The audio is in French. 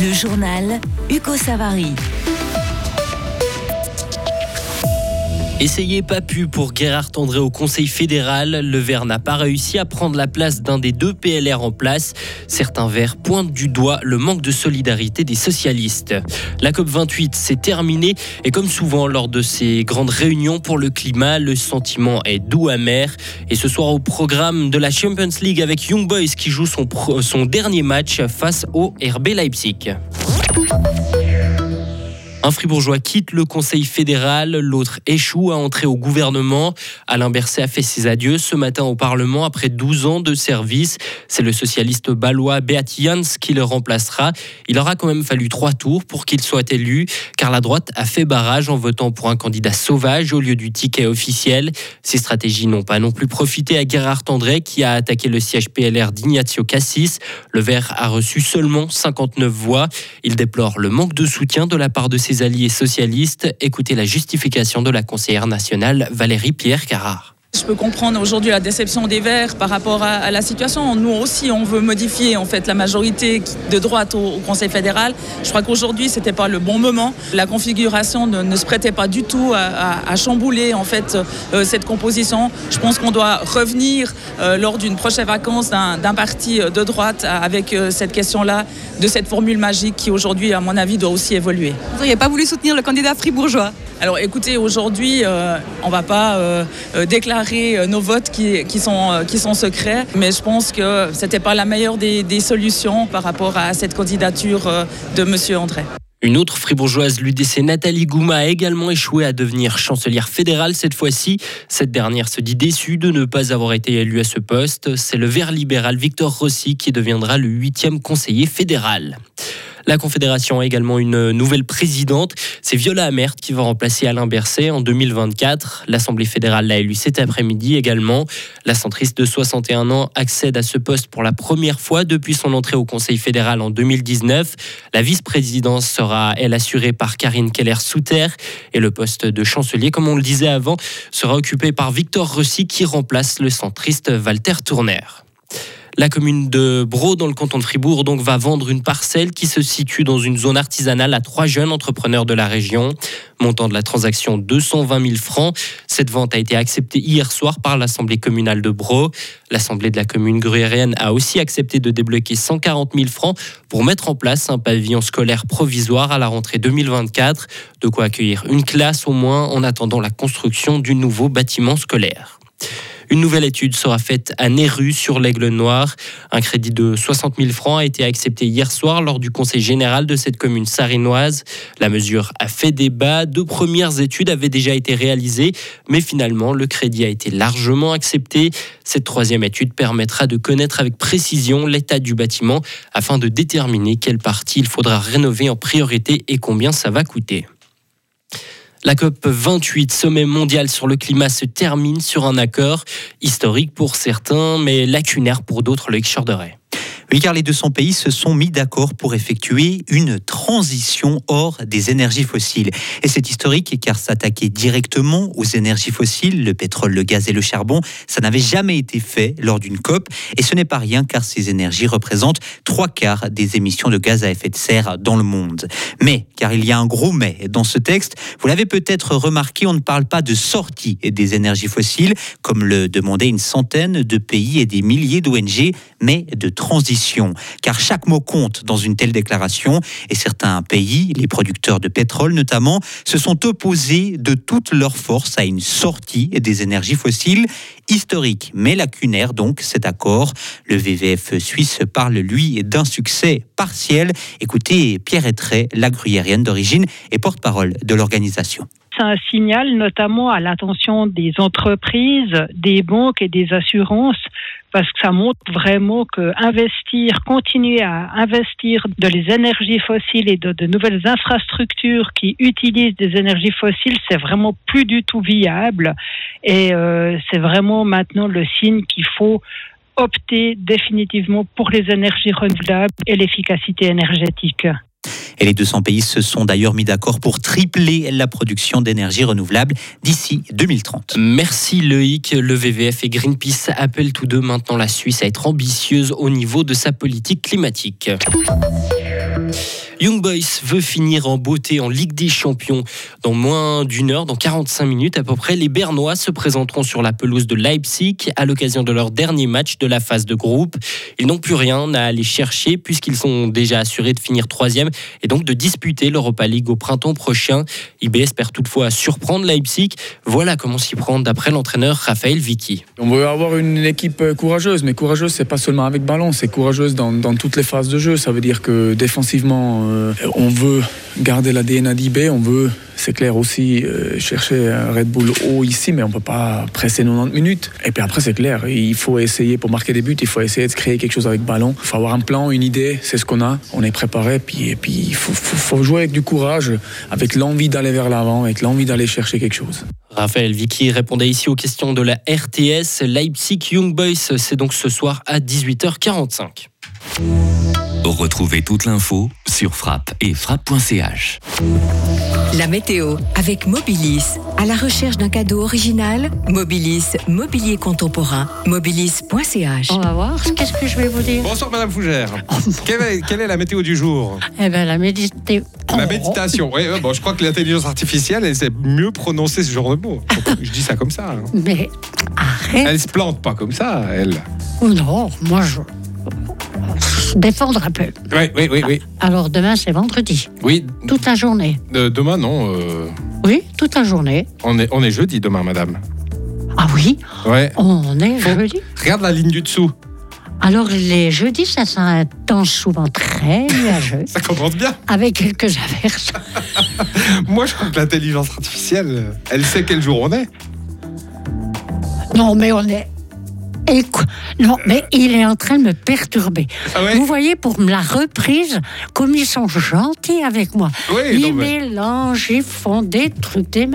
Le journal Hugo Savary. Essayez pas pu pour Gérard André au Conseil fédéral. Le Vert n'a pas réussi à prendre la place d'un des deux PLR en place. Certains Verts pointent du doigt le manque de solidarité des socialistes. La COP28 s'est terminée et comme souvent lors de ces grandes réunions pour le climat, le sentiment est doux amer. Et ce soir au programme de la Champions League avec Young Boys qui joue son dernier match face au RB Leipzig. Un fribourgeois quitte le Conseil fédéral, l'autre échoue à entrer au gouvernement. Alain Berset a fait ses adieux ce matin au Parlement après 12 ans de service. C'est le socialiste balois Beat Jans qui le remplacera. Il aura quand même fallu trois tours pour qu'il soit élu, car la droite a fait barrage en votant pour un candidat sauvage au lieu du ticket officiel. Ces stratégies n'ont pas non plus profité à Gerhard André qui a attaqué le siège PLR d'Ignazio Cassis. Le Vert a reçu seulement 59 voix. Il déplore le manque de soutien de la part de ses alliés socialistes. Écoutez la justification de la conseillère nationale Valérie Pierre Carrard. Je peux comprendre aujourd'hui la déception des Verts par rapport à, la situation. Nous aussi, on veut modifier en fait la majorité de droite au, Conseil fédéral. Je crois qu'aujourd'hui, c'était pas le bon moment. La configuration ne, se prêtait pas du tout à, chambouler en fait euh, cette composition. Je pense qu'on doit revenir euh, lors d'une prochaine vacance d'un parti de droite avec euh, cette question-là, de cette formule magique qui aujourd'hui, à mon avis, doit aussi évoluer. Vous n'auriez pas voulu soutenir le candidat fribourgeois? Alors écoutez, aujourd'hui, on ne va pas déclarer euh, nos votes qui, sont, euh, secrets. Mais je pense que ce n'était pas la meilleure des, solutions par rapport à cette candidature euh, de M. André. Une autre fribourgeoise l'UDC, Nathalie Gouma, a également échoué à devenir chancelière fédérale cette fois-ci. Cette dernière se dit déçue de ne pas avoir été élue à ce poste. C'est le vert libéral Victor Rossi qui deviendra le huitième conseiller fédéral. La Confédération a également une nouvelle présidente. C'est Viola Amert qui va remplacer Alain Berset en 2024. L'Assemblée fédérale l'a élu cet après-midi également. La centriste de 61 ans accède à ce poste pour la première fois depuis son entrée au Conseil fédéral en 2019. La vice-présidence sera, elle, assurée par Karine Keller-Souter et le poste de chancelier, comme on le disait avant, sera occupé par Victor Rossi qui remplace le centriste Walter Tourner. La commune de Bro, dans le canton de Fribourg, va vendre une parcelle qui se situe dans une zone artisanale à trois jeunes entrepreneurs de la région. Montant de la transaction 220 000 francs. Cette vente a été acceptée hier soir par l'Assemblée communale de Bro. L'Assemblée de la commune gruyérienne a aussi accepté de débloquer 140 000 francs pour mettre en place un pavillon scolaire provisoire à la rentrée 2024. De quoi accueillir une classe au moins en attendant la construction du nouveau bâtiment scolaire. Une nouvelle étude sera faite à Néru sur l'Aigle Noir. Un crédit de 60 000 francs a été accepté hier soir lors du conseil général de cette commune sarinoise. La mesure a fait débat. Deux premières études avaient déjà été réalisées, mais finalement, le crédit a été largement accepté. Cette troisième étude permettra de connaître avec précision l'état du bâtiment afin de déterminer quelle partie il faudra rénover en priorité et combien ça va coûter. La COP 28, sommet mondial sur le climat, se termine sur un accord historique pour certains, mais lacunaire pour d'autres, le Chorderet. Car les 200 pays se sont mis d'accord pour effectuer une transition hors des énergies fossiles. Et c'est historique car s'attaquer directement aux énergies fossiles, le pétrole, le gaz et le charbon, ça n'avait jamais été fait lors d'une COP. Et ce n'est pas rien car ces énergies représentent trois quarts des émissions de gaz à effet de serre dans le monde. Mais, car il y a un gros mais dans ce texte, vous l'avez peut-être remarqué, on ne parle pas de sortie des énergies fossiles, comme le demandaient une centaine de pays et des milliers d'ONG, mais de transition car chaque mot compte dans une telle déclaration, et certains pays, les producteurs de pétrole notamment, se sont opposés de toute leur force à une sortie des énergies fossiles historique mais lacunaire donc cet accord. Le VVF suisse parle lui d'un succès partiel. Écoutez Pierre Etré, la gruyérienne d'origine et porte-parole de l'organisation c'est un signal notamment à l'attention des entreprises, des banques et des assurances parce que ça montre vraiment que investir, continuer à investir dans les énergies fossiles et de, de nouvelles infrastructures qui utilisent des énergies fossiles, c'est vraiment plus du tout viable. Et euh, c'est vraiment maintenant le signe qu'il faut opter définitivement pour les énergies renouvelables et l'efficacité énergétique. Et les 200 pays se sont d'ailleurs mis d'accord pour tripler la production d'énergie renouvelable d'ici 2030. Merci Loïc. Le VVF et Greenpeace appellent tous deux maintenant la Suisse à être ambitieuse au niveau de sa politique climatique. Young Boys veut finir en beauté en Ligue des Champions. Dans moins d'une heure, dans 45 minutes à peu près, les Bernois se présenteront sur la pelouse de Leipzig à l'occasion de leur dernier match de la phase de groupe. Ils n'ont plus rien à aller chercher puisqu'ils sont déjà assurés de finir troisième et donc de disputer l'Europa League au printemps prochain. IB espère toutefois surprendre Leipzig. Voilà comment s'y prendre d'après l'entraîneur Raphaël Vicky. On veut avoir une équipe courageuse, mais courageuse, c'est pas seulement avec ballon, c'est courageuse dans, dans, toutes les phases de jeu. Ça veut dire que défensivement, euh, on veut garder la DNA d'IB, on veut, c'est clair aussi, euh, chercher un Red Bull haut ici, mais on peut pas presser 90 minutes. Et puis après, c'est clair, il faut essayer, pour marquer des buts, il faut essayer de créer quelque chose avec ballon. Il faut avoir un plan, une idée, c'est ce qu'on a, on est préparé, puis, et puis il faut, faut jouer avec du courage, avec l'envie d'aller vers l'avant, avec l'envie d'aller chercher quelque chose. Raphaël Vicky répondait ici aux questions de la RTS. Leipzig Young Boys, c'est donc ce soir à 18h45. Retrouvez toute l'info sur frappe et frappe.ch. La météo avec Mobilis. À la recherche d'un cadeau original, Mobilis, mobilier contemporain, mobilis.ch. On va voir, qu'est-ce que je vais vous dire? Bonsoir Madame Fougère. quelle, est, quelle, est, la météo du jour? Eh bien la méditation. La méditation, oui, bon, je crois que l'intelligence artificielle, elle sait mieux prononcer ce genre de mots. Je dis ça comme ça. Hein. Mais arrête. Elle se plante pas comme ça, elle. Oh non, moi je défendre un peu. Oui, oui, oui. oui. Alors demain, c'est vendredi. Oui. Toute la journée. Euh, demain, non. Euh... Oui, toute la journée. On est, on est jeudi demain, madame. Ah oui Ouais. On est jeudi. Regarde la ligne du dessous. Alors les jeudis, ça sera un temps souvent très nuageux, Ça commence bien. avec quelques averses. Moi, je crois que l'intelligence artificielle, elle sait quel jour on est. Non, mais on est... Non, mais il est en train de me perturber. Ah ouais? Vous voyez, pour la reprise, comme ils sont gentils avec moi. Oui, ils non, mais- mélangent, ils font des trucs, des